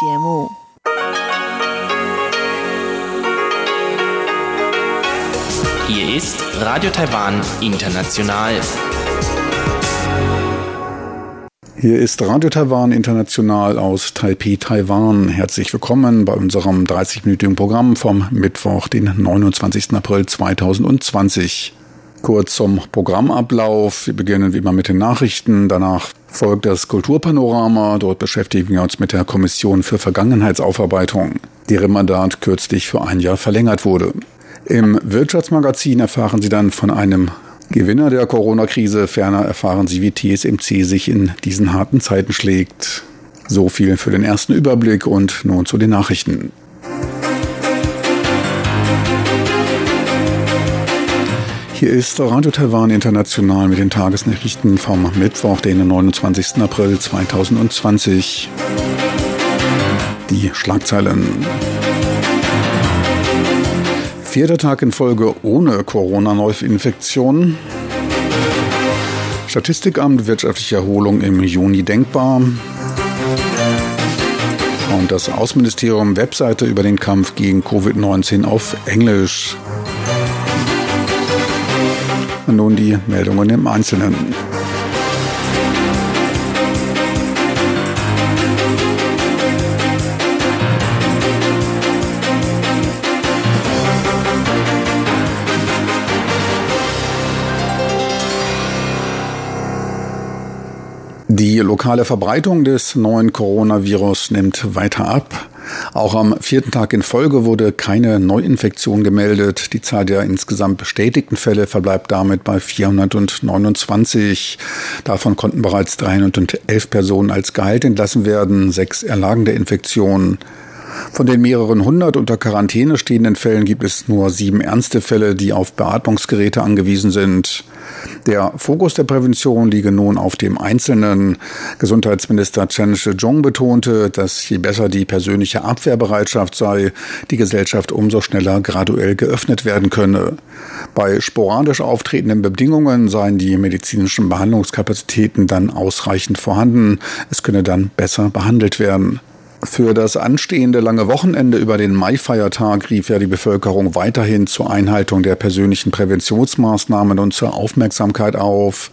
节目。Hier ist Radio Taiwan International. Hier ist Radio Taiwan International aus Taipei, Taiwan. Herzlich willkommen bei unserem 30-minütigen Programm vom Mittwoch, den 29. April 2020. Kurz zum Programmablauf. Wir beginnen wie immer mit den Nachrichten. Danach folgt das Kulturpanorama. Dort beschäftigen wir uns mit der Kommission für Vergangenheitsaufarbeitung, deren Mandat kürzlich für ein Jahr verlängert wurde. Im Wirtschaftsmagazin erfahren Sie dann von einem Gewinner der Corona-Krise. Ferner erfahren Sie, wie TSMC sich in diesen harten Zeiten schlägt. So viel für den ersten Überblick und nun zu den Nachrichten. Hier ist Radio Taiwan International mit den Tagesnachrichten vom Mittwoch, den 29. April 2020. Die Schlagzeilen. Vierter Tag in Folge ohne Corona-Neuinfektionen. Statistikamt wirtschaftliche Erholung im Juni denkbar. Und das Außenministerium Webseite über den Kampf gegen Covid-19 auf Englisch. Und nun die Meldungen im Einzelnen. Die lokale Verbreitung des neuen Coronavirus nimmt weiter ab. Auch am vierten Tag in Folge wurde keine Neuinfektion gemeldet. Die Zahl der insgesamt bestätigten Fälle verbleibt damit bei 429. Davon konnten bereits 311 Personen als geheilt entlassen werden. Sechs erlagen der Infektion. Von den mehreren hundert unter Quarantäne stehenden Fällen gibt es nur sieben ernste Fälle, die auf Beatmungsgeräte angewiesen sind. Der Fokus der Prävention liege nun auf dem Einzelnen. Gesundheitsminister Chen Shih-chung betonte, dass je besser die persönliche Abwehrbereitschaft sei, die Gesellschaft umso schneller graduell geöffnet werden könne. Bei sporadisch auftretenden Bedingungen seien die medizinischen Behandlungskapazitäten dann ausreichend vorhanden. Es könne dann besser behandelt werden. Für das anstehende lange Wochenende über den Mai-Feiertag rief ja die Bevölkerung weiterhin zur Einhaltung der persönlichen Präventionsmaßnahmen und zur Aufmerksamkeit auf.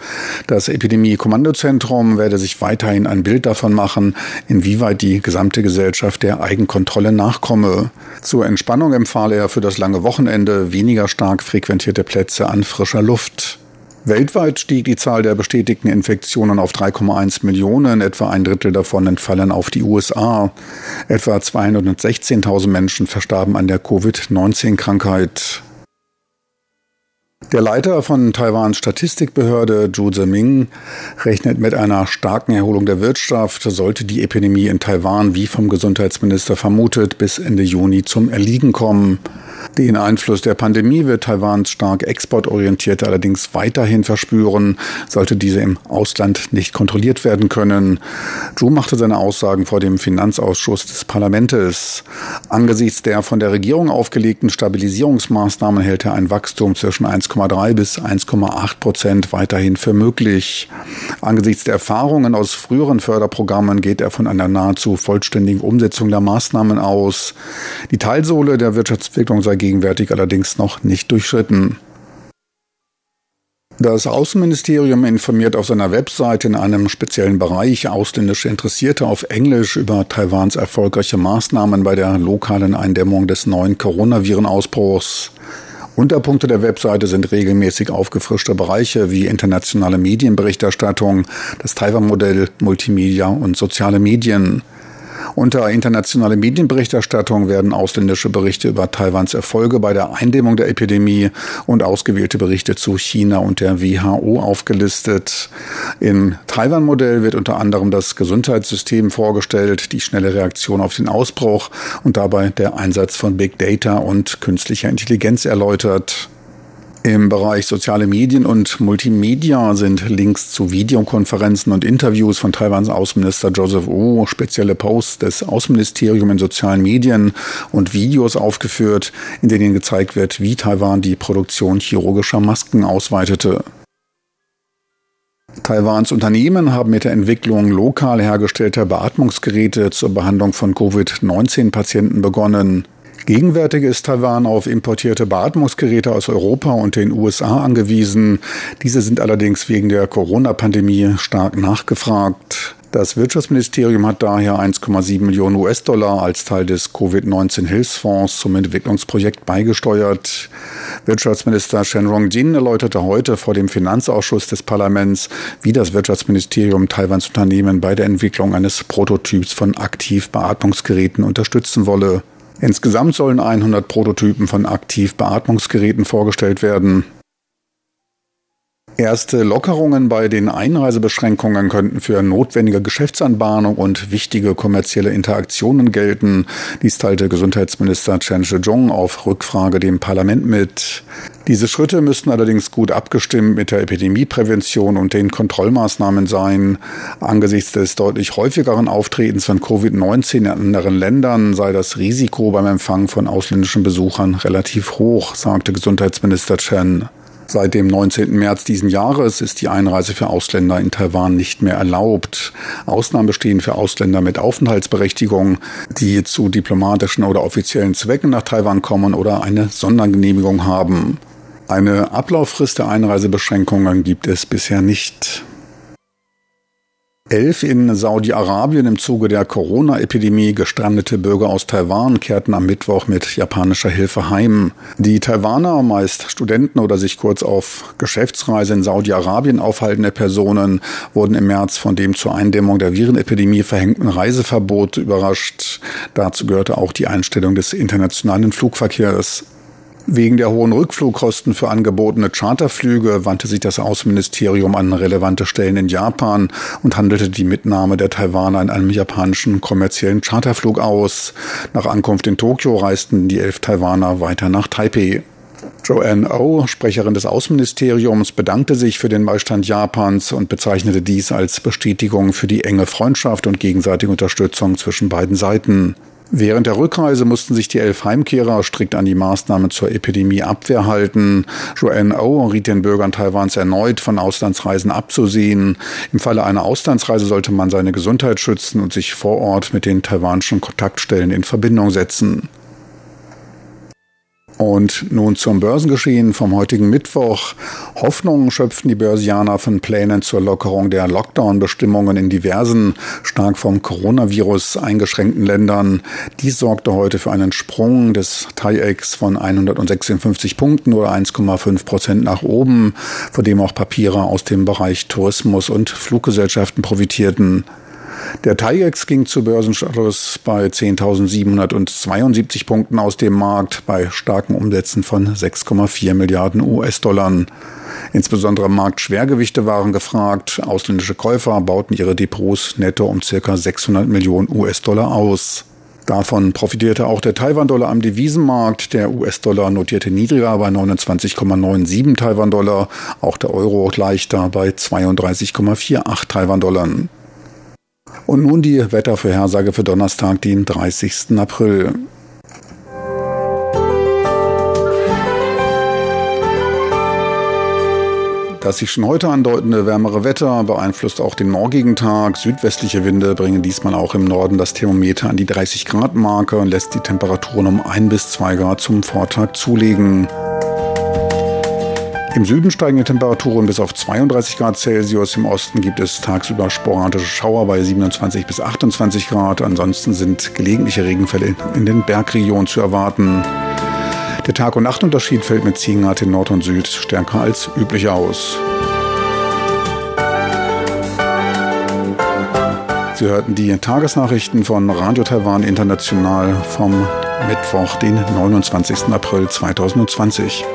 Das Epidemie-Kommandozentrum werde sich weiterhin ein Bild davon machen, inwieweit die gesamte Gesellschaft der Eigenkontrolle nachkomme. Zur Entspannung empfahl er für das lange Wochenende weniger stark frequentierte Plätze an frischer Luft. Weltweit stieg die Zahl der bestätigten Infektionen auf 3,1 Millionen, etwa ein Drittel davon entfallen auf die USA. Etwa 216.000 Menschen verstarben an der Covid-19-Krankheit. Der Leiter von Taiwans Statistikbehörde, Zhu Zeming, rechnet mit einer starken Erholung der Wirtschaft, sollte die Epidemie in Taiwan, wie vom Gesundheitsminister vermutet, bis Ende Juni zum Erliegen kommen. Den Einfluss der Pandemie wird Taiwan stark exportorientiert allerdings weiterhin verspüren, sollte diese im Ausland nicht kontrolliert werden können. Zhu machte seine Aussagen vor dem Finanzausschuss des Parlaments. Angesichts der von der Regierung aufgelegten Stabilisierungsmaßnahmen hält er ein Wachstum zwischen 1,3 bis 1,8 Prozent weiterhin für möglich. Angesichts der Erfahrungen aus früheren Förderprogrammen geht er von einer nahezu vollständigen Umsetzung der Maßnahmen aus. Die Teilsohle der Wirtschaftsentwicklung sei gegenwärtig allerdings noch nicht durchschritten. Das Außenministerium informiert auf seiner Webseite in einem speziellen Bereich ausländische Interessierte auf Englisch über Taiwans erfolgreiche Maßnahmen bei der lokalen Eindämmung des neuen Coronavirenausbruchs. Unterpunkte der Webseite sind regelmäßig aufgefrischte Bereiche wie internationale Medienberichterstattung, das Taiwan-Modell, Multimedia und soziale Medien. Unter internationale Medienberichterstattung werden ausländische Berichte über Taiwans Erfolge bei der Eindämmung der Epidemie und ausgewählte Berichte zu China und der WHO aufgelistet. Im Taiwan-Modell wird unter anderem das Gesundheitssystem vorgestellt, die schnelle Reaktion auf den Ausbruch und dabei der Einsatz von Big Data und künstlicher Intelligenz erläutert. Im Bereich soziale Medien und Multimedia sind Links zu Videokonferenzen und Interviews von Taiwans Außenminister Joseph Wu, spezielle Posts des Außenministeriums in sozialen Medien und Videos aufgeführt, in denen gezeigt wird, wie Taiwan die Produktion chirurgischer Masken ausweitete. Taiwans Unternehmen haben mit der Entwicklung lokal hergestellter Beatmungsgeräte zur Behandlung von Covid-19-Patienten begonnen. Gegenwärtig ist Taiwan auf importierte Beatmungsgeräte aus Europa und den USA angewiesen. Diese sind allerdings wegen der Corona-Pandemie stark nachgefragt. Das Wirtschaftsministerium hat daher 1,7 Millionen US-Dollar als Teil des Covid-19-Hilfsfonds zum Entwicklungsprojekt beigesteuert. Wirtschaftsminister Shen Rongjin erläuterte heute vor dem Finanzausschuss des Parlaments, wie das Wirtschaftsministerium Taiwans Unternehmen bei der Entwicklung eines Prototyps von Aktivbeatmungsgeräten unterstützen wolle. Insgesamt sollen 100 Prototypen von Aktivbeatmungsgeräten vorgestellt werden. Erste Lockerungen bei den Einreisebeschränkungen könnten für notwendige Geschäftsanbahnung und wichtige kommerzielle Interaktionen gelten. Dies teilte Gesundheitsminister Chen Shih-chung auf Rückfrage dem Parlament mit. Diese Schritte müssten allerdings gut abgestimmt mit der Epidemieprävention und den Kontrollmaßnahmen sein. Angesichts des deutlich häufigeren Auftretens von Covid-19 in anderen Ländern sei das Risiko beim Empfang von ausländischen Besuchern relativ hoch, sagte Gesundheitsminister Chen. Seit dem 19. März diesen Jahres ist die Einreise für Ausländer in Taiwan nicht mehr erlaubt. Ausnahmen bestehen für Ausländer mit Aufenthaltsberechtigung, die zu diplomatischen oder offiziellen Zwecken nach Taiwan kommen oder eine Sondergenehmigung haben. Eine Ablauffrist der Einreisebeschränkungen gibt es bisher nicht. Elf in Saudi-Arabien im Zuge der Corona-Epidemie gestrandete Bürger aus Taiwan kehrten am Mittwoch mit japanischer Hilfe heim. Die Taiwaner, meist Studenten oder sich kurz auf Geschäftsreise in Saudi-Arabien aufhaltende Personen, wurden im März von dem zur Eindämmung der Virenepidemie verhängten Reiseverbot überrascht. Dazu gehörte auch die Einstellung des internationalen Flugverkehrs. Wegen der hohen Rückflugkosten für angebotene Charterflüge wandte sich das Außenministerium an relevante Stellen in Japan und handelte die Mitnahme der Taiwaner in einem japanischen kommerziellen Charterflug aus. Nach Ankunft in Tokio reisten die elf Taiwaner weiter nach Taipei. Joanne O, Sprecherin des Außenministeriums, bedankte sich für den Beistand Japans und bezeichnete dies als Bestätigung für die enge Freundschaft und gegenseitige Unterstützung zwischen beiden Seiten. Während der Rückreise mussten sich die elf Heimkehrer strikt an die Maßnahmen zur Epidemieabwehr halten. Joanne O riet den Bürgern Taiwans erneut, von Auslandsreisen abzusehen. Im Falle einer Auslandsreise sollte man seine Gesundheit schützen und sich vor Ort mit den taiwanischen Kontaktstellen in Verbindung setzen. Und nun zum Börsengeschehen vom heutigen Mittwoch. Hoffnungen schöpften die Börsianer von Plänen zur Lockerung der Lockdown-Bestimmungen in diversen, stark vom Coronavirus eingeschränkten Ländern. Dies sorgte heute für einen Sprung des TAIEX von 156 Punkten oder 1,5 Prozent nach oben, vor dem auch Papiere aus dem Bereich Tourismus und Fluggesellschaften profitierten. Der TAIEX ging zu Börsenschluss bei 10.772 Punkten aus dem Markt bei starken Umsätzen von 6,4 Milliarden US-Dollar. Insbesondere Marktschwergewichte waren gefragt. Ausländische Käufer bauten ihre Depots netto um ca. 600 Millionen US-Dollar aus. Davon profitierte auch der Taiwan-Dollar am Devisenmarkt. Der US-Dollar notierte niedriger bei 29,97 Taiwan-Dollar, auch der Euro leichter bei 32,48 Taiwan-Dollar. Und nun die Wettervorhersage für Donnerstag, den 30. April. Das sich schon heute andeutende wärmere Wetter beeinflusst auch den morgigen Tag. Südwestliche Winde bringen diesmal auch im Norden das Thermometer an die 30 Grad Marke und lässt die Temperaturen um 1 bis 2 Grad zum Vortag zulegen. Im Süden steigen die Temperaturen bis auf 32 Grad Celsius. Im Osten gibt es tagsüber sporadische Schauer bei 27 bis 28 Grad. Ansonsten sind gelegentliche Regenfälle in den Bergregionen zu erwarten. Der Tag- und Nachtunterschied fällt mit 10 Grad in Nord und Süd stärker als üblich aus. Sie hörten die Tagesnachrichten von Radio Taiwan International vom Mittwoch, den 29. April 2020.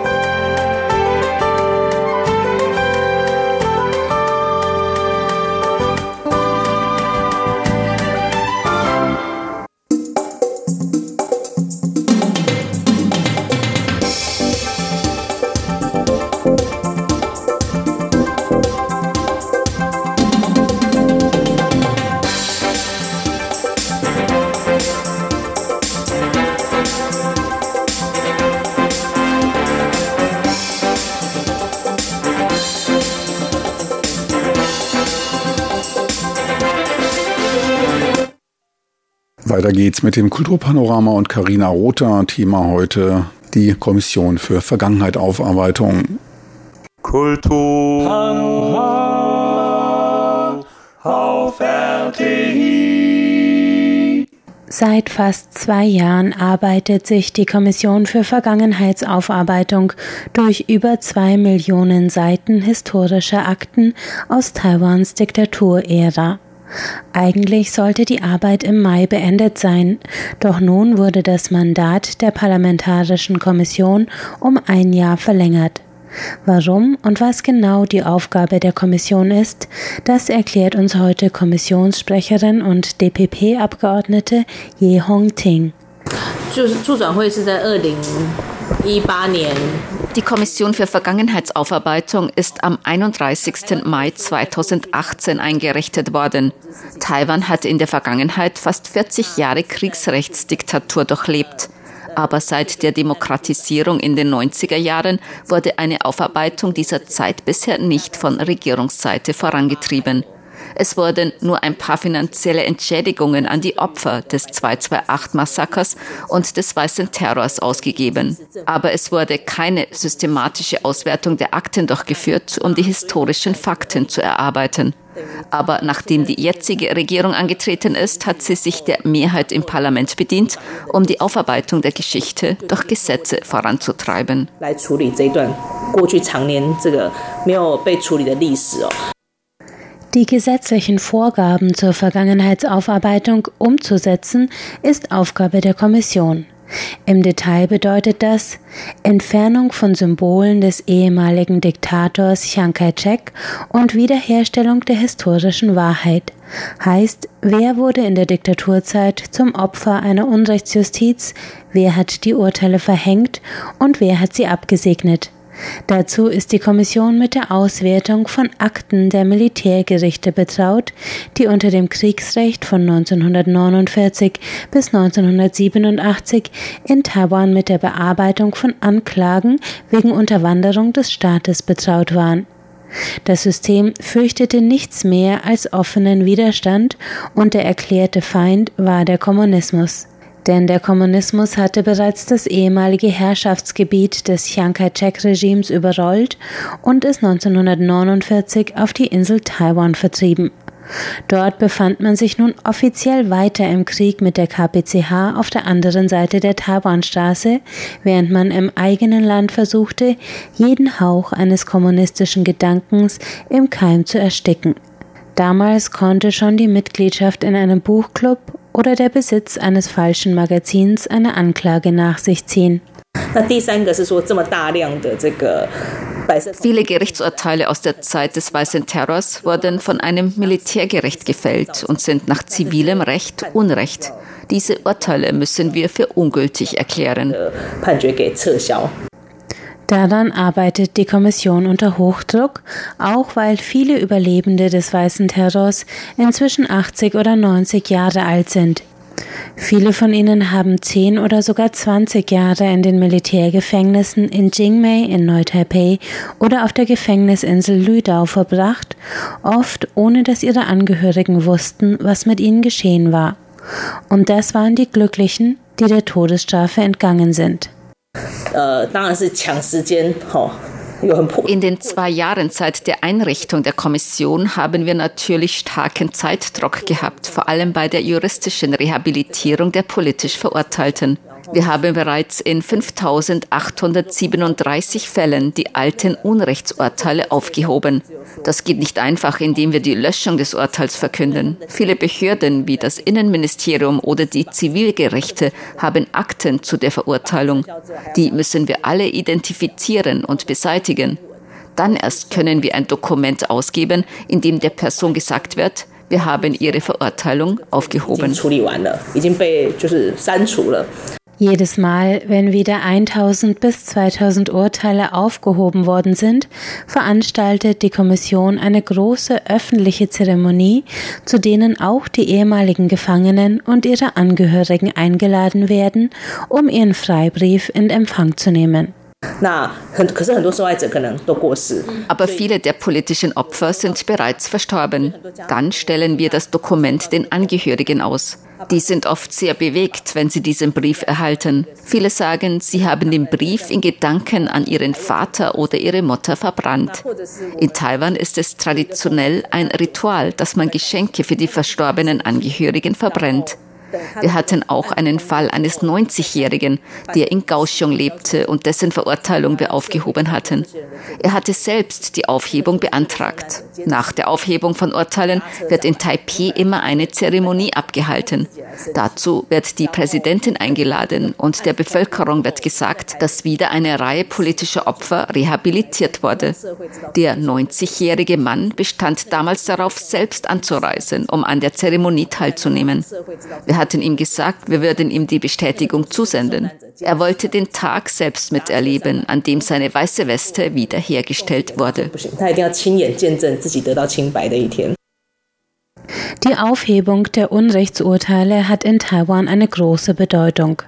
Weiter geht's mit dem Kulturpanorama und Karina Rother. Thema heute die Kommission für Vergangenheit Aufarbeitung. Kultur auf RTI. Seit fast zwei Jahren arbeitet sich die Kommission für Vergangenheitsaufarbeitung durch über zwei Millionen Seiten historischer Akten aus Taiwans Diktaturära. Eigentlich sollte die Arbeit im Mai beendet sein, doch nun wurde das Mandat der Parlamentarischen Kommission um ein Jahr verlängert. Warum und was genau die Aufgabe der Kommission ist, das erklärt uns heute Kommissionssprecherin und DPP-Abgeordnete Ye Hong Ting. 就是助转会是在二零一八年 die Kommission für Vergangenheitsaufarbeitung ist am 31. Mai 2018 eingerichtet worden. Taiwan hat in der Vergangenheit fast 40 Jahre Kriegsrechtsdiktatur durchlebt. Aber seit der Demokratisierung in den 90er Jahren wurde eine Aufarbeitung dieser Zeit bisher nicht von Regierungsseite vorangetrieben. Es wurden nur ein paar finanzielle Entschädigungen an die Opfer des 228-Massakers und des Weißen Terrors ausgegeben. Aber es wurde keine systematische Auswertung der Akten durchgeführt, um die historischen Fakten zu erarbeiten. Aber nachdem die jetzige Regierung angetreten ist, hat sie sich der Mehrheit im Parlament bedient, um die Aufarbeitung der Geschichte durch Gesetze voranzutreiben. Die gesetzlichen Vorgaben zur Vergangenheitsaufarbeitung umzusetzen, ist Aufgabe der Kommission. Im Detail bedeutet das Entfernung von Symbolen des ehemaligen Diktators Chiang Kai-shek und Wiederherstellung der historischen Wahrheit. Heißt, wer wurde in der Diktaturzeit zum Opfer einer Unrechtsjustiz, wer hat die Urteile verhängt und wer hat sie abgesegnet. Dazu ist die Kommission mit der Auswertung von Akten der Militärgerichte betraut, die unter dem Kriegsrecht von 1949 bis 1987 in Taiwan mit der Bearbeitung von Anklagen wegen Unterwanderung des Staates betraut waren. Das System fürchtete nichts mehr als offenen Widerstand und der erklärte Feind war der Kommunismus denn der Kommunismus hatte bereits das ehemalige Herrschaftsgebiet des Chiang Kai-shek-Regimes überrollt und es 1949 auf die Insel Taiwan vertrieben. Dort befand man sich nun offiziell weiter im Krieg mit der KPCH auf der anderen Seite der Taiwanstraße, während man im eigenen Land versuchte, jeden Hauch eines kommunistischen Gedankens im Keim zu ersticken. Damals konnte schon die Mitgliedschaft in einem Buchclub oder der Besitz eines falschen Magazins eine Anklage nach sich ziehen. Viele Gerichtsurteile aus der Zeit des Weißen Terrors wurden von einem Militärgericht gefällt und sind nach zivilem Recht Unrecht. Diese Urteile müssen wir für ungültig erklären. Daran arbeitet die Kommission unter Hochdruck, auch weil viele Überlebende des Weißen Terrors inzwischen 80 oder 90 Jahre alt sind. Viele von ihnen haben 10 oder sogar 20 Jahre in den Militärgefängnissen in Jingmei in Neu-Taipei oder auf der Gefängnisinsel Lüdao verbracht, oft ohne dass ihre Angehörigen wussten, was mit ihnen geschehen war. Und das waren die Glücklichen, die der Todesstrafe entgangen sind. In den zwei Jahren seit der Einrichtung der Kommission haben wir natürlich starken Zeitdruck gehabt, vor allem bei der juristischen Rehabilitierung der politisch Verurteilten. Wir haben bereits in 5837 Fällen die alten Unrechtsurteile aufgehoben. Das geht nicht einfach, indem wir die Löschung des Urteils verkünden. Viele Behörden wie das Innenministerium oder die Zivilgerichte haben Akten zu der Verurteilung. Die müssen wir alle identifizieren und beseitigen. Dann erst können wir ein Dokument ausgeben, in dem der Person gesagt wird, wir haben ihre Verurteilung aufgehoben. Jedes Mal, wenn wieder 1000 bis 2000 Urteile aufgehoben worden sind, veranstaltet die Kommission eine große öffentliche Zeremonie, zu denen auch die ehemaligen Gefangenen und ihre Angehörigen eingeladen werden, um ihren Freibrief in Empfang zu nehmen. Aber viele der politischen Opfer sind bereits verstorben. Dann stellen wir das Dokument den Angehörigen aus. Die sind oft sehr bewegt, wenn sie diesen Brief erhalten. Viele sagen, sie haben den Brief in Gedanken an ihren Vater oder ihre Mutter verbrannt. In Taiwan ist es traditionell ein Ritual, dass man Geschenke für die verstorbenen Angehörigen verbrennt. Wir hatten auch einen Fall eines 90-Jährigen, der in Kaohsiung lebte und dessen Verurteilung wir aufgehoben hatten. Er hatte selbst die Aufhebung beantragt. Nach der Aufhebung von Urteilen wird in Taipei immer eine Zeremonie abgehalten. Dazu wird die Präsidentin eingeladen und der Bevölkerung wird gesagt, dass wieder eine Reihe politischer Opfer rehabilitiert wurde. Der 90-jährige Mann bestand damals darauf, selbst anzureisen, um an der Zeremonie teilzunehmen. Wir hatten ihm gesagt, wir würden ihm die Bestätigung zusenden. Er wollte den Tag selbst miterleben, an dem seine weiße Weste wiederhergestellt wurde. Die Aufhebung der Unrechtsurteile hat in Taiwan eine große Bedeutung.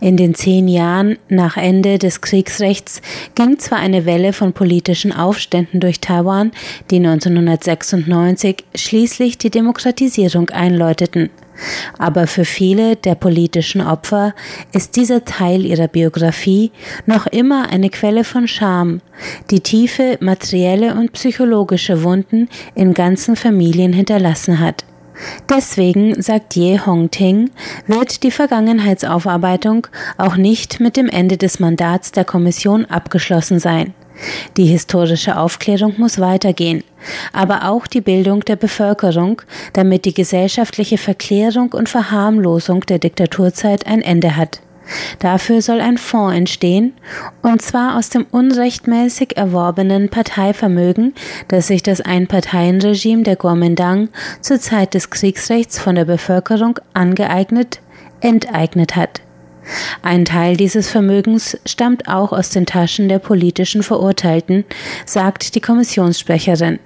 In den zehn Jahren nach Ende des Kriegsrechts ging zwar eine Welle von politischen Aufständen durch Taiwan, die 1996 schließlich die Demokratisierung einläuteten. Aber für viele der politischen Opfer ist dieser Teil ihrer Biografie noch immer eine Quelle von Scham, die tiefe materielle und psychologische Wunden in ganzen Familien hinterlassen hat. Deswegen, sagt Ye Hongting, wird die Vergangenheitsaufarbeitung auch nicht mit dem Ende des Mandats der Kommission abgeschlossen sein. Die historische Aufklärung muss weitergehen, aber auch die Bildung der Bevölkerung, damit die gesellschaftliche Verklärung und Verharmlosung der Diktaturzeit ein Ende hat. Dafür soll ein Fonds entstehen, und zwar aus dem unrechtmäßig erworbenen Parteivermögen, das sich das Einparteienregime der Kuomintang zur Zeit des Kriegsrechts von der Bevölkerung angeeignet, enteignet hat. Ein Teil dieses Vermögens stammt auch aus den Taschen der politischen Verurteilten, sagt die Kommissionssprecherin.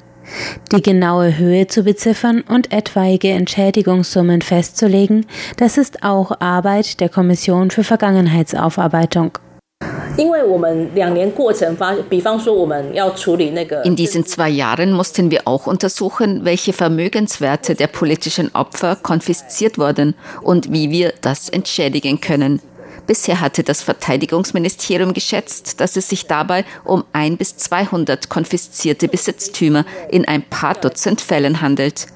Die genaue Höhe zu beziffern und etwaige Entschädigungssummen festzulegen, das ist auch Arbeit der Kommission für Vergangenheitsaufarbeitung. In diesen zwei Jahren mussten wir auch untersuchen, welche Vermögenswerte der politischen Opfer konfisziert wurden und wie wir das entschädigen können. Bisher hatte das Verteidigungsministerium geschätzt, dass es sich dabei um ein bis 200 konfiszierte Besitztümer in ein paar Dutzend Fällen handelt.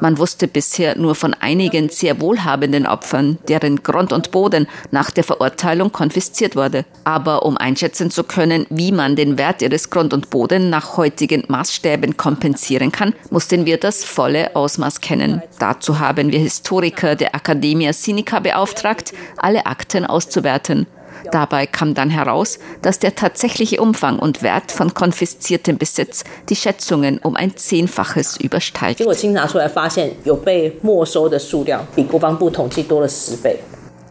Man wusste bisher nur von einigen sehr wohlhabenden Opfern, deren Grund und Boden nach der Verurteilung konfisziert wurde. Aber um einschätzen zu können, wie man den Wert ihres Grund und Boden nach heutigen Maßstäben kompensieren kann, mussten wir das volle Ausmaß kennen. Dazu haben wir Historiker der Academia Sinica beauftragt, alle Akten auszuwerten. Dabei kam dann heraus, dass der tatsächliche Umfang und Wert von konfisziertem Besitz die Schätzungen um ein Zehnfaches übersteigt.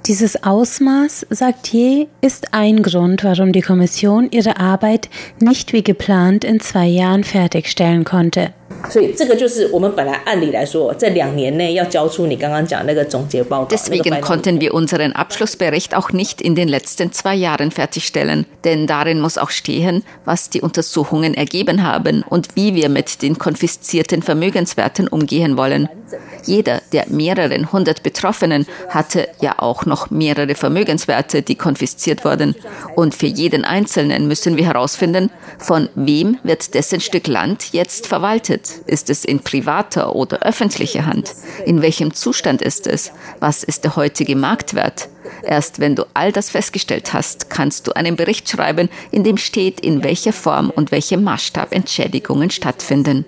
Dieses Ausmaß, sagt Ye, ist ein Grund, warum die Kommission ihre Arbeit nicht wie geplant in zwei Jahren fertigstellen konnte. Deswegen konnten wir unseren Abschlussbericht auch nicht in den letzten zwei Jahren fertigstellen, denn darin muss auch stehen, was die Untersuchungen ergeben haben und wie wir mit den konfiszierten Vermögenswerten umgehen wollen. Jeder der mehreren hundert Betroffenen hatte ja auch noch mehrere Vermögenswerte, die konfisziert wurden. Und für jeden Einzelnen müssen wir herausfinden, von wem wird dessen Stück Land jetzt verwaltet. Ist es in privater oder öffentlicher Hand? In welchem Zustand ist es? Was ist der heutige Marktwert? Erst wenn du all das festgestellt hast, kannst du einen Bericht schreiben, in dem steht, in welcher Form und welchem Maßstab Entschädigungen stattfinden.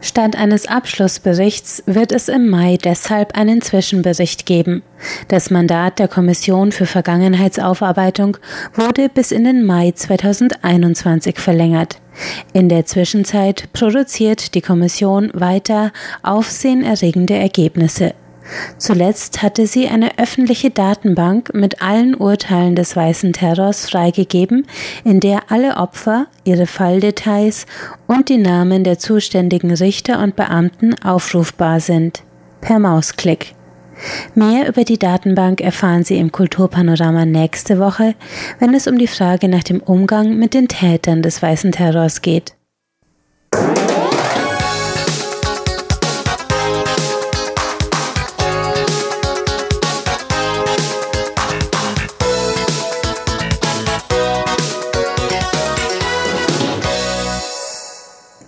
Statt eines Abschlussberichts wird es im Mai deshalb einen Zwischenbericht geben. Das Mandat der Kommission für Vergangenheitsaufarbeitung wurde bis in den Mai 2021 verlängert. In der Zwischenzeit produziert die Kommission weiter aufsehenerregende Ergebnisse. Zuletzt hatte sie eine öffentliche Datenbank mit allen Urteilen des weißen Terrors freigegeben, in der alle Opfer, ihre Falldetails und die Namen der zuständigen Richter und Beamten aufrufbar sind. Per Mausklick. Mehr über die Datenbank erfahren Sie im Kulturpanorama nächste Woche, wenn es um die Frage nach dem Umgang mit den Tätern des weißen Terrors geht.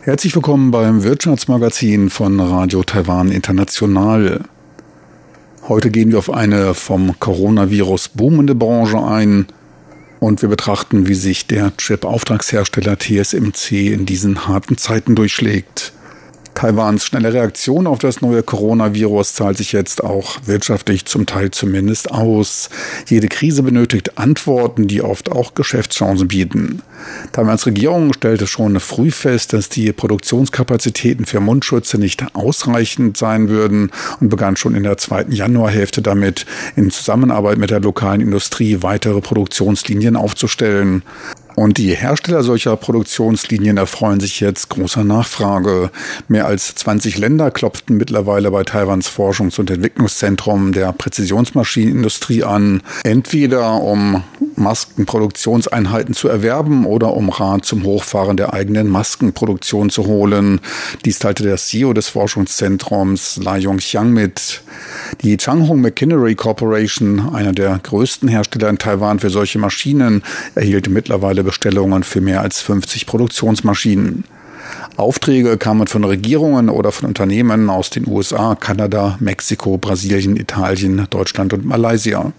Herzlich willkommen beim Wirtschaftsmagazin von Radio Taiwan International. Heute gehen wir auf eine vom Coronavirus boomende Branche ein und wir betrachten, wie sich der Chip-Auftragshersteller TSMC in diesen harten Zeiten durchschlägt. Taiwans schnelle Reaktion auf das neue Coronavirus zahlt sich jetzt auch wirtschaftlich zum Teil zumindest aus. Jede Krise benötigt Antworten, die oft auch Geschäftschancen bieten. Taiwans Regierung stellte schon früh fest, dass die Produktionskapazitäten für Mundschutze nicht ausreichend sein würden und begann schon in der zweiten Januarhälfte damit, in Zusammenarbeit mit der lokalen Industrie weitere Produktionslinien aufzustellen. Und die Hersteller solcher Produktionslinien erfreuen sich jetzt großer Nachfrage. Mehr als 20 Länder klopften mittlerweile bei Taiwans Forschungs- und Entwicklungszentrum der Präzisionsmaschinenindustrie an, entweder um Maskenproduktionseinheiten zu erwerben oder um Rat zum Hochfahren der eigenen Maskenproduktion zu holen. Dies teilte der CEO des Forschungszentrums La Yongxiang mit. Die Changhong Machinery Corporation, einer der größten Hersteller in Taiwan für solche Maschinen, erhielt mittlerweile Bestellungen für mehr als 50 Produktionsmaschinen. Aufträge kamen von Regierungen oder von Unternehmen aus den USA, Kanada, Mexiko, Brasilien, Italien, Deutschland und Malaysia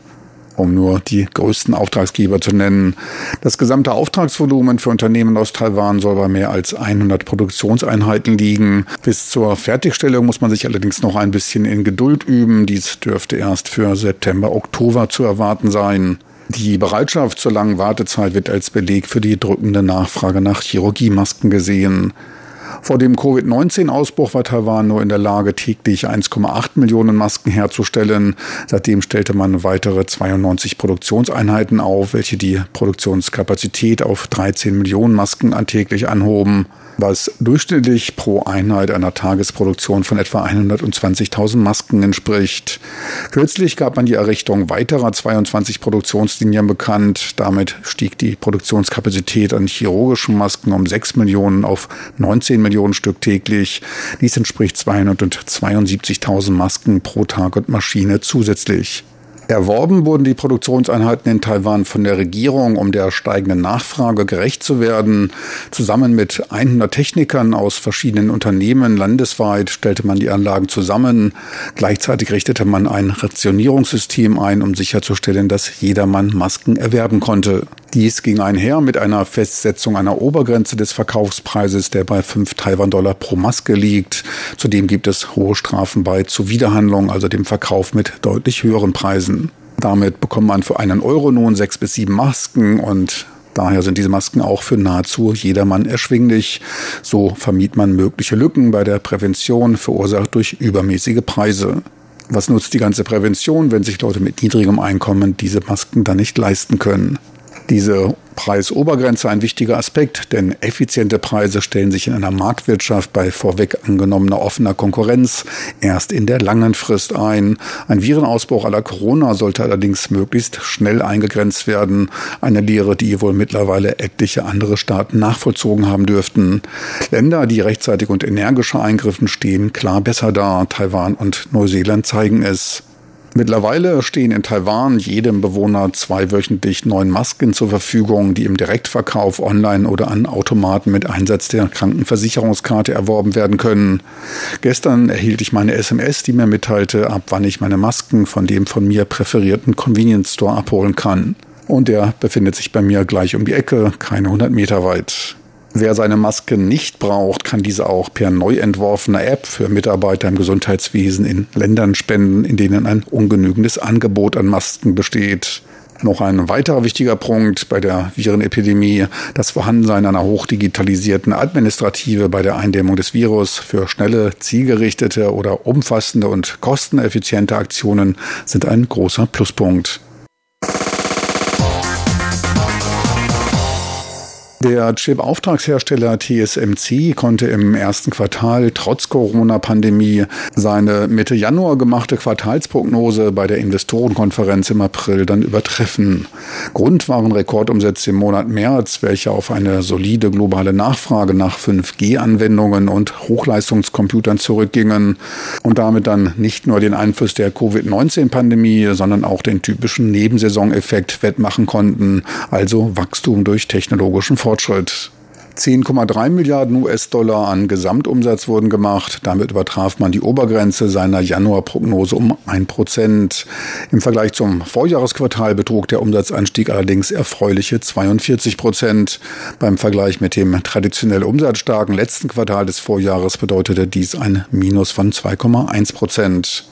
um nur die größten Auftragsgeber zu nennen. Das gesamte Auftragsvolumen für Unternehmen aus Taiwan soll bei mehr als 100 Produktionseinheiten liegen. Bis zur Fertigstellung muss man sich allerdings noch ein bisschen in Geduld üben. Dies dürfte erst für September, Oktober zu erwarten sein. Die Bereitschaft zur langen Wartezeit wird als Beleg für die drückende Nachfrage nach Chirurgiemasken gesehen. Vor dem Covid-19-Ausbruch war Taiwan nur in der Lage, täglich 1,8 Millionen Masken herzustellen. Seitdem stellte man weitere 92 Produktionseinheiten auf, welche die Produktionskapazität auf 13 Millionen Masken täglich anhoben was durchschnittlich pro Einheit einer Tagesproduktion von etwa 120.000 Masken entspricht. Kürzlich gab man die Errichtung weiterer 22 Produktionslinien bekannt. Damit stieg die Produktionskapazität an chirurgischen Masken um 6 Millionen auf 19 Millionen Stück täglich. Dies entspricht 272.000 Masken pro Tag und Maschine zusätzlich. Erworben wurden die Produktionseinheiten in Taiwan von der Regierung, um der steigenden Nachfrage gerecht zu werden. Zusammen mit 100 Technikern aus verschiedenen Unternehmen landesweit stellte man die Anlagen zusammen. Gleichzeitig richtete man ein Rationierungssystem ein, um sicherzustellen, dass jedermann Masken erwerben konnte. Dies ging einher mit einer Festsetzung einer Obergrenze des Verkaufspreises, der bei 5 Taiwan-Dollar pro Maske liegt. Zudem gibt es hohe Strafen bei Zuwiderhandlung, also dem Verkauf mit deutlich höheren Preisen. Damit bekommt man für einen Euro nun sechs bis sieben Masken und Daher sind diese Masken auch für nahezu jedermann erschwinglich. So vermied man mögliche Lücken bei der Prävention, verursacht durch übermäßige Preise. Was nutzt die ganze Prävention, wenn sich Leute mit niedrigem Einkommen diese Masken dann nicht leisten können? Diese Preisobergrenze ein wichtiger Aspekt, denn effiziente Preise stellen sich in einer Marktwirtschaft bei vorweg angenommener offener Konkurrenz erst in der langen Frist ein. Ein Virenausbruch aller Corona sollte allerdings möglichst schnell eingegrenzt werden. Eine Lehre, die wohl mittlerweile etliche andere Staaten nachvollzogen haben dürften. Länder, die rechtzeitig und energischer eingriffen, stehen klar besser da. Taiwan und Neuseeland zeigen es. Mittlerweile stehen in Taiwan jedem Bewohner zweiwöchentlich neun Masken zur Verfügung, die im Direktverkauf online oder an Automaten mit Einsatz der Krankenversicherungskarte erworben werden können. Gestern erhielt ich meine SMS, die mir mitteilte, ab wann ich meine Masken von dem von mir präferierten Convenience Store abholen kann. Und der befindet sich bei mir gleich um die Ecke, keine 100 Meter weit. Wer seine Maske nicht braucht, kann diese auch per neu entworfener App für Mitarbeiter im Gesundheitswesen in Ländern spenden, in denen ein ungenügendes Angebot an Masken besteht. Noch ein weiterer wichtiger Punkt bei der Virenepidemie, das Vorhandensein einer hochdigitalisierten Administrative bei der Eindämmung des Virus für schnelle, zielgerichtete oder umfassende und kosteneffiziente Aktionen sind ein großer Pluspunkt. Der Chip-Auftragshersteller TSMC konnte im ersten Quartal trotz Corona-Pandemie seine Mitte Januar gemachte Quartalsprognose bei der Investorenkonferenz im April dann übertreffen. Grund waren Rekordumsätze im Monat März, welche auf eine solide globale Nachfrage nach 5G-Anwendungen und Hochleistungscomputern zurückgingen und damit dann nicht nur den Einfluss der Covid-19-Pandemie, sondern auch den typischen Nebensaisoneffekt wettmachen konnten, also Wachstum durch technologischen Fortschritt. Fortschritt. 10,3 Milliarden US-Dollar an Gesamtumsatz wurden gemacht. Damit übertraf man die Obergrenze seiner Januarprognose um 1 Prozent. Im Vergleich zum Vorjahresquartal betrug der Umsatzanstieg allerdings erfreuliche 42 Prozent. Beim Vergleich mit dem traditionell umsatzstarken letzten Quartal des Vorjahres bedeutete dies ein Minus von 2,1 Prozent.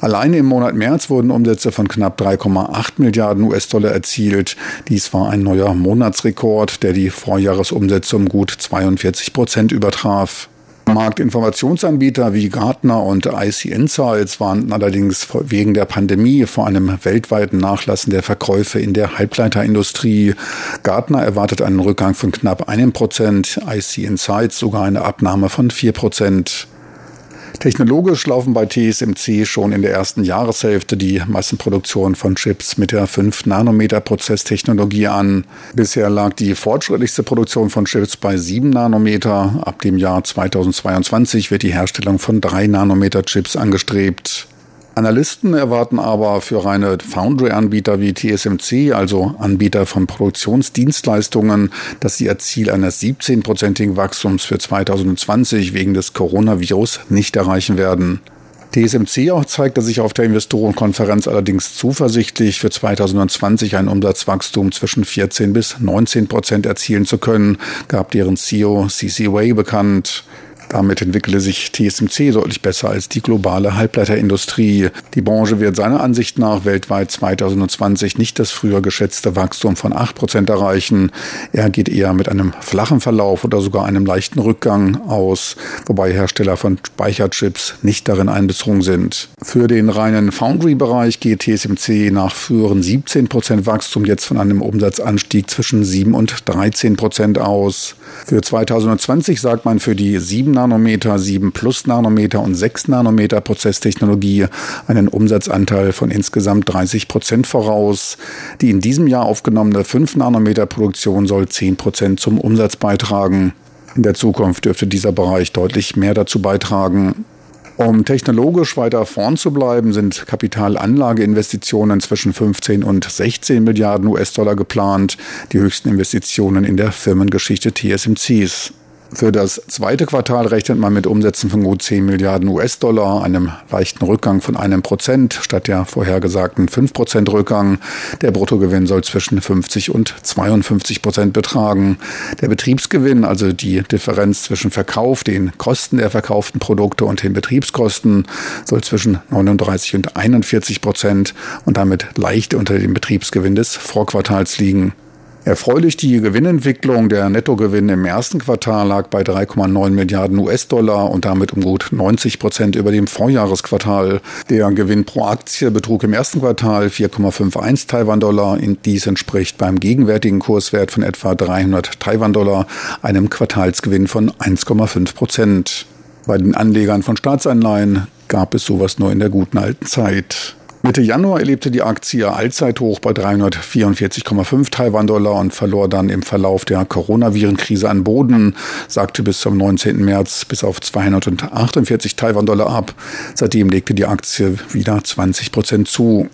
Alleine im Monat März wurden Umsätze von knapp 3,8 Milliarden US-Dollar erzielt. Dies war ein neuer Monatsrekord, der die Vorjahresumsätze um gut 42 Prozent übertraf. Marktinformationsanbieter wie Gartner und IC Insights warnten allerdings wegen der Pandemie vor einem weltweiten Nachlassen der Verkäufe in der Halbleiterindustrie. Gartner erwartet einen Rückgang von knapp einem Prozent, IC Insights sogar eine Abnahme von vier Prozent. Technologisch laufen bei TSMC schon in der ersten Jahreshälfte die Massenproduktion von Chips mit der 5-Nanometer-Prozesstechnologie an. Bisher lag die fortschrittlichste Produktion von Chips bei 7 Nanometer. Ab dem Jahr 2022 wird die Herstellung von 3 Nanometer-Chips angestrebt. Analysten erwarten aber für reine Foundry-Anbieter wie TSMC, also Anbieter von Produktionsdienstleistungen, dass sie ihr Ziel eines 17-prozentigen Wachstums für 2020 wegen des Coronavirus nicht erreichen werden. TSMC auch zeigte sich auf der Investorenkonferenz allerdings zuversichtlich, für 2020 ein Umsatzwachstum zwischen 14 bis 19 Prozent erzielen zu können, gab deren CEO CC Wei bekannt. Damit entwickelte sich TSMC deutlich besser als die globale Halbleiterindustrie. Die Branche wird seiner Ansicht nach weltweit 2020 nicht das früher geschätzte Wachstum von 8% erreichen. Er geht eher mit einem flachen Verlauf oder sogar einem leichten Rückgang aus, wobei Hersteller von Speicherchips nicht darin einbezogen sind. Für den reinen Foundry-Bereich geht TSMC nach früheren 17% Wachstum jetzt von einem Umsatzanstieg zwischen 7 und 13% aus. Für 2020 sagt man für die 7 Nanometer, 7 Plus Nanometer und 6 Nanometer Prozesstechnologie einen Umsatzanteil von insgesamt 30 Prozent voraus. Die in diesem Jahr aufgenommene 5 Nanometer Produktion soll 10 Prozent zum Umsatz beitragen. In der Zukunft dürfte dieser Bereich deutlich mehr dazu beitragen. Um technologisch weiter vorn zu bleiben, sind Kapitalanlageinvestitionen zwischen 15 und 16 Milliarden US-Dollar geplant, die höchsten Investitionen in der Firmengeschichte TSMCs. Für das zweite Quartal rechnet man mit Umsätzen von gut 10 Milliarden US-Dollar, einem leichten Rückgang von einem Prozent statt der vorhergesagten 5 Prozent Rückgang. Der Bruttogewinn soll zwischen 50 und 52 Prozent betragen. Der Betriebsgewinn, also die Differenz zwischen Verkauf, den Kosten der verkauften Produkte und den Betriebskosten, soll zwischen 39 und 41 Prozent und damit leicht unter dem Betriebsgewinn des Vorquartals liegen. Erfreulich die Gewinnentwicklung. Der Nettogewinn im ersten Quartal lag bei 3,9 Milliarden US-Dollar und damit um gut 90 Prozent über dem Vorjahresquartal. Der Gewinn pro Aktie betrug im ersten Quartal 4,51 Taiwan-Dollar. Dies entspricht beim gegenwärtigen Kurswert von etwa 300 Taiwan-Dollar einem Quartalsgewinn von 1,5 Prozent. Bei den Anlegern von Staatsanleihen gab es sowas nur in der guten alten Zeit. Mitte Januar erlebte die Aktie Allzeithoch bei 344,5 Taiwan-Dollar und verlor dann im Verlauf der Coronavirenkrise an Boden, sagte bis zum 19. März bis auf 248 Taiwan-Dollar ab. Seitdem legte die Aktie wieder 20 Prozent zu.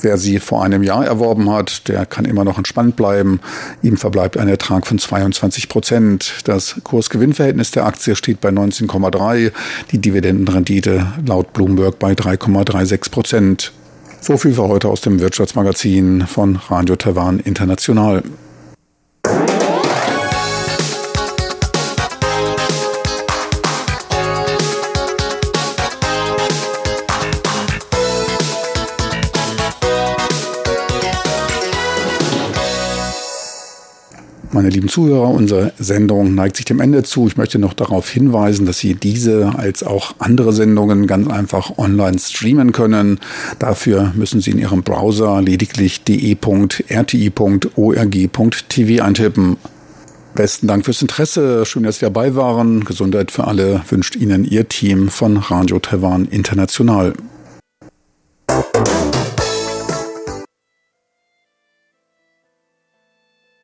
Wer sie vor einem Jahr erworben hat, der kann immer noch entspannt bleiben. Ihm verbleibt ein Ertrag von 22 Prozent. Das Kurs-Gewinn-Verhältnis der Aktie steht bei 19,3, die Dividendenrendite laut Bloomberg bei 3,36 Prozent. So viel für heute aus dem Wirtschaftsmagazin von Radio Taiwan International. Meine lieben Zuhörer, unsere Sendung neigt sich dem Ende zu. Ich möchte noch darauf hinweisen, dass Sie diese als auch andere Sendungen ganz einfach online streamen können. Dafür müssen Sie in Ihrem Browser lediglich de.rti.org.tv eintippen. Besten Dank fürs Interesse. Schön, dass Sie dabei waren. Gesundheit für alle wünscht Ihnen Ihr Team von Radio Taiwan International.